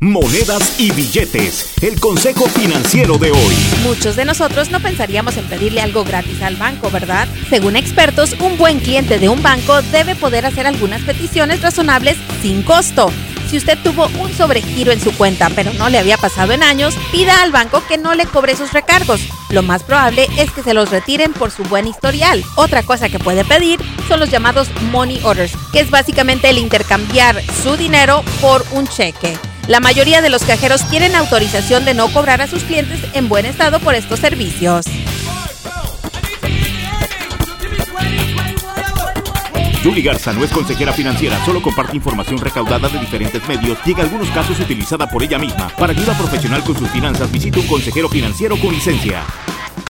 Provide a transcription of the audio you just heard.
Monedas y billetes, el consejo financiero de hoy. Muchos de nosotros no pensaríamos en pedirle algo gratis al banco, ¿verdad? Según expertos, un buen cliente de un banco debe poder hacer algunas peticiones razonables sin costo. Si usted tuvo un sobregiro en su cuenta pero no le había pasado en años, pida al banco que no le cobre sus recargos. Lo más probable es que se los retiren por su buen historial. Otra cosa que puede pedir son los llamados money orders, que es básicamente el intercambiar su dinero por un cheque. La mayoría de los cajeros tienen autorización de no cobrar a sus clientes en buen estado por estos servicios. Julie Garza no es consejera financiera, solo comparte información recaudada de diferentes medios y en algunos casos utilizada por ella misma. Para ayuda profesional con sus finanzas, visite un consejero financiero con licencia.